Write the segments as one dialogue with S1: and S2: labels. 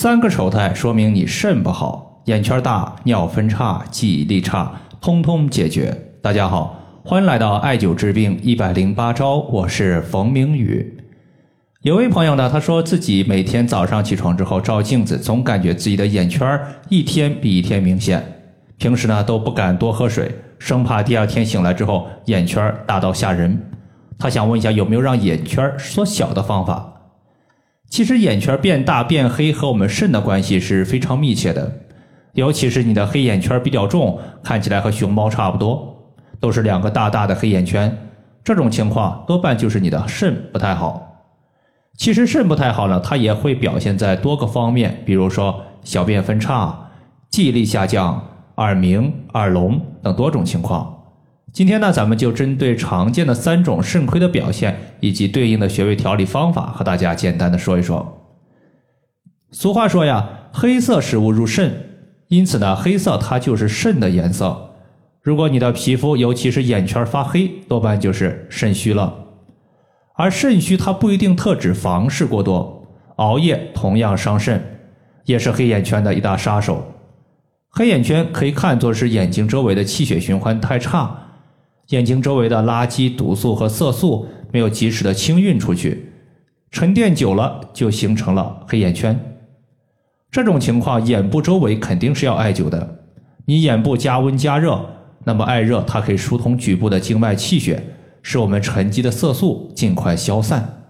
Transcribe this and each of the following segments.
S1: 三个丑态说明你肾不好，眼圈大、尿分叉、记忆力差，通通解决。大家好，欢迎来到艾灸治病一百零八招，我是冯明宇。有位朋友呢，他说自己每天早上起床之后照镜子，总感觉自己的眼圈一天比一天明显，平时呢都不敢多喝水，生怕第二天醒来之后眼圈大到吓人。他想问一下，有没有让眼圈缩小的方法？其实眼圈变大变黑和我们肾的关系是非常密切的，尤其是你的黑眼圈比较重，看起来和熊猫差不多，都是两个大大的黑眼圈，这种情况多半就是你的肾不太好。其实肾不太好呢，它也会表现在多个方面，比如说小便分叉、记忆力下降、耳鸣、耳聋等多种情况。今天呢，咱们就针对常见的三种肾亏的表现以及对应的穴位调理方法，和大家简单的说一说。俗话说呀，黑色食物入肾，因此呢，黑色它就是肾的颜色。如果你的皮肤尤其是眼圈发黑，多半就是肾虚了。而肾虚它不一定特指房事过多，熬夜同样伤肾，也是黑眼圈的一大杀手。黑眼圈可以看作是眼睛周围的气血循环太差。眼睛周围的垃圾、毒素和色素没有及时的清运出去，沉淀久了就形成了黑眼圈。这种情况，眼部周围肯定是要艾灸的。你眼部加温加热，那么艾热它可以疏通局部的经脉气血，使我们沉积的色素尽快消散。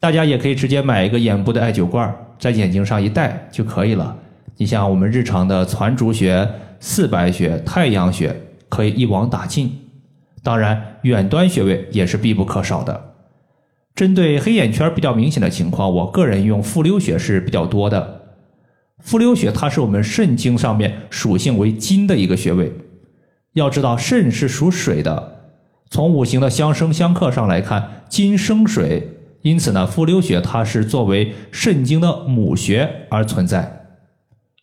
S1: 大家也可以直接买一个眼部的艾灸罐，在眼睛上一戴就可以了。你像我们日常的攒竹穴、四白穴、太阳穴。可以一网打尽，当然远端穴位也是必不可少的。针对黑眼圈比较明显的情况，我个人用复溜穴是比较多的。复溜穴它是我们肾经上面属性为金的一个穴位。要知道肾是属水的，从五行的相生相克上来看，金生水，因此呢，复溜穴它是作为肾经的母穴而存在。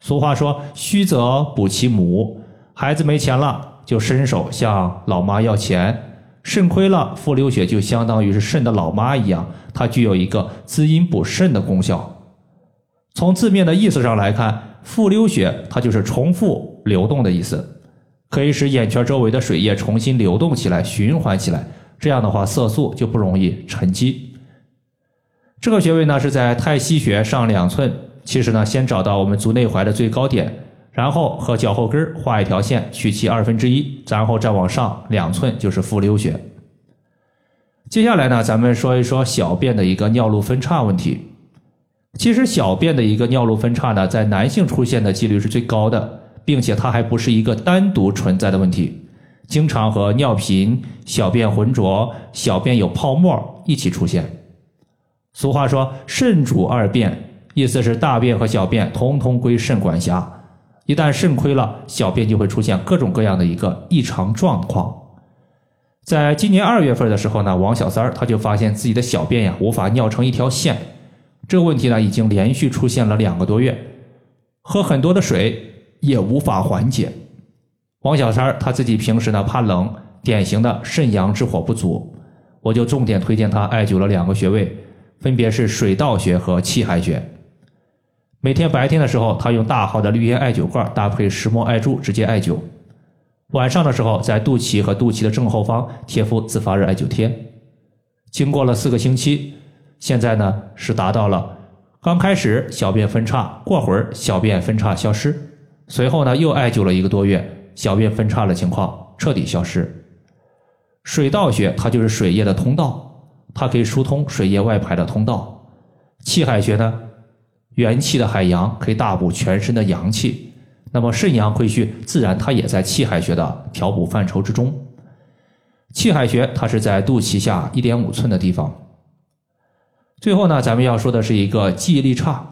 S1: 俗话说：“虚则补其母。”孩子没钱了。就伸手向老妈要钱，肾亏了，复溜穴就相当于是肾的老妈一样，它具有一个滋阴补肾的功效。从字面的意思上来看，复溜穴它就是重复流动的意思，可以使眼圈周围的水液重新流动起来，循环起来，这样的话色素就不容易沉积。这个穴位呢是在太溪穴上两寸，其实呢先找到我们足内踝的最高点。然后和脚后跟画一条线，取其二分之一，然后再往上两寸就是复溜穴。接下来呢，咱们说一说小便的一个尿路分叉问题。其实小便的一个尿路分叉呢，在男性出现的几率是最高的，并且它还不是一个单独存在的问题，经常和尿频、小便浑浊、小便有泡沫一起出现。俗话说“肾主二便”，意思是大便和小便通通归肾管辖。一旦肾亏了，小便就会出现各种各样的一个异常状况。在今年二月份的时候呢，王小三儿他就发现自己的小便呀无法尿成一条线，这个问题呢已经连续出现了两个多月，喝很多的水也无法缓解。王小三儿他自己平时呢怕冷，典型的肾阳之火不足，我就重点推荐他艾灸了两个穴位，分别是水道穴和气海穴。每天白天的时候，他用大号的绿烟艾灸罐搭配石墨艾柱直接艾灸；晚上的时候，在肚脐和肚脐的正后方贴敷自发热艾灸贴。经过了四个星期，现在呢是达到了刚开始小便分叉，过会儿小便分叉消失，随后呢又艾灸了一个多月，小便分叉的情况彻底消失。水道穴它就是水液的通道，它可以疏通水液外排的通道。气海穴呢？元气的海洋可以大补全身的阳气，那么肾阳亏虚，自然它也在气海穴的调补范畴之中。气海穴它是在肚脐下一点五寸的地方。最后呢，咱们要说的是一个记忆力差。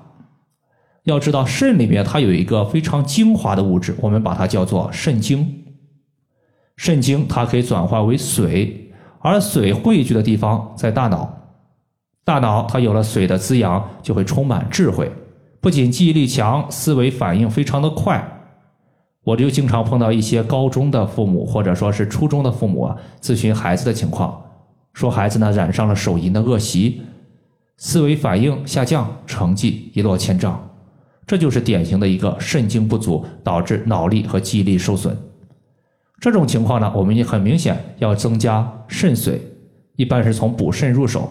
S1: 要知道肾里面它有一个非常精华的物质，我们把它叫做肾精。肾精它可以转化为水，而水汇聚的地方在大脑。大脑它有了水的滋养，就会充满智慧，不仅记忆力强，思维反应非常的快。我就经常碰到一些高中的父母，或者说是初中的父母啊，咨询孩子的情况，说孩子呢染上了手淫的恶习，思维反应下降，成绩一落千丈。这就是典型的一个肾精不足导致脑力和记忆力受损。这种情况呢，我们也很明显要增加肾水，一般是从补肾入手。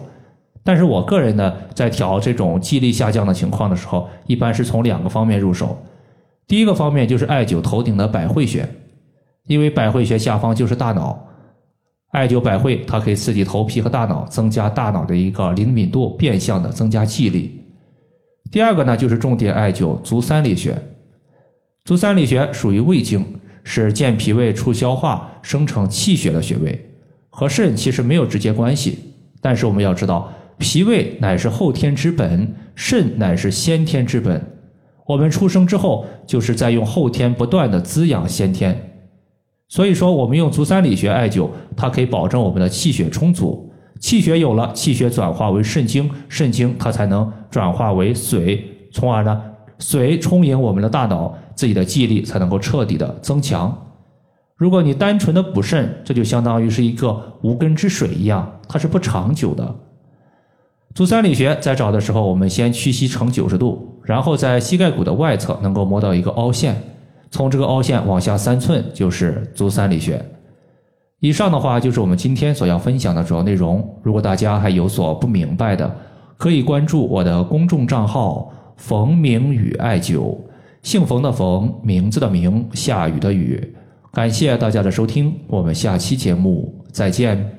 S1: 但是我个人呢，在调这种记忆力下降的情况的时候，一般是从两个方面入手。第一个方面就是艾灸头顶的百会穴，因为百会穴下方就是大脑，艾灸百会它可以刺激头皮和大脑，增加大脑的一个灵敏度，变相的增加记忆力。第二个呢，就是重点艾灸足三里穴。足三里穴属于胃经，是健脾胃、促消化、生成气血的穴位，和肾其实没有直接关系。但是我们要知道。脾胃乃是后天之本，肾乃是先天之本。我们出生之后，就是在用后天不断的滋养先天。所以说，我们用足三里穴艾灸，它可以保证我们的气血充足。气血有了，气血转化为肾精，肾精它才能转化为水，从而呢，水充盈我们的大脑，自己的记忆力才能够彻底的增强。如果你单纯的补肾，这就相当于是一个无根之水一样，它是不长久的。足三里穴在找的时候，我们先屈膝成九十度，然后在膝盖骨的外侧能够摸到一个凹陷，从这个凹陷往下三寸就是足三里穴。以上的话就是我们今天所要分享的主要内容。如果大家还有所不明白的，可以关注我的公众账号“冯明宇艾灸”，姓冯的冯，名字的名，下雨的雨。感谢大家的收听，我们下期节目再见。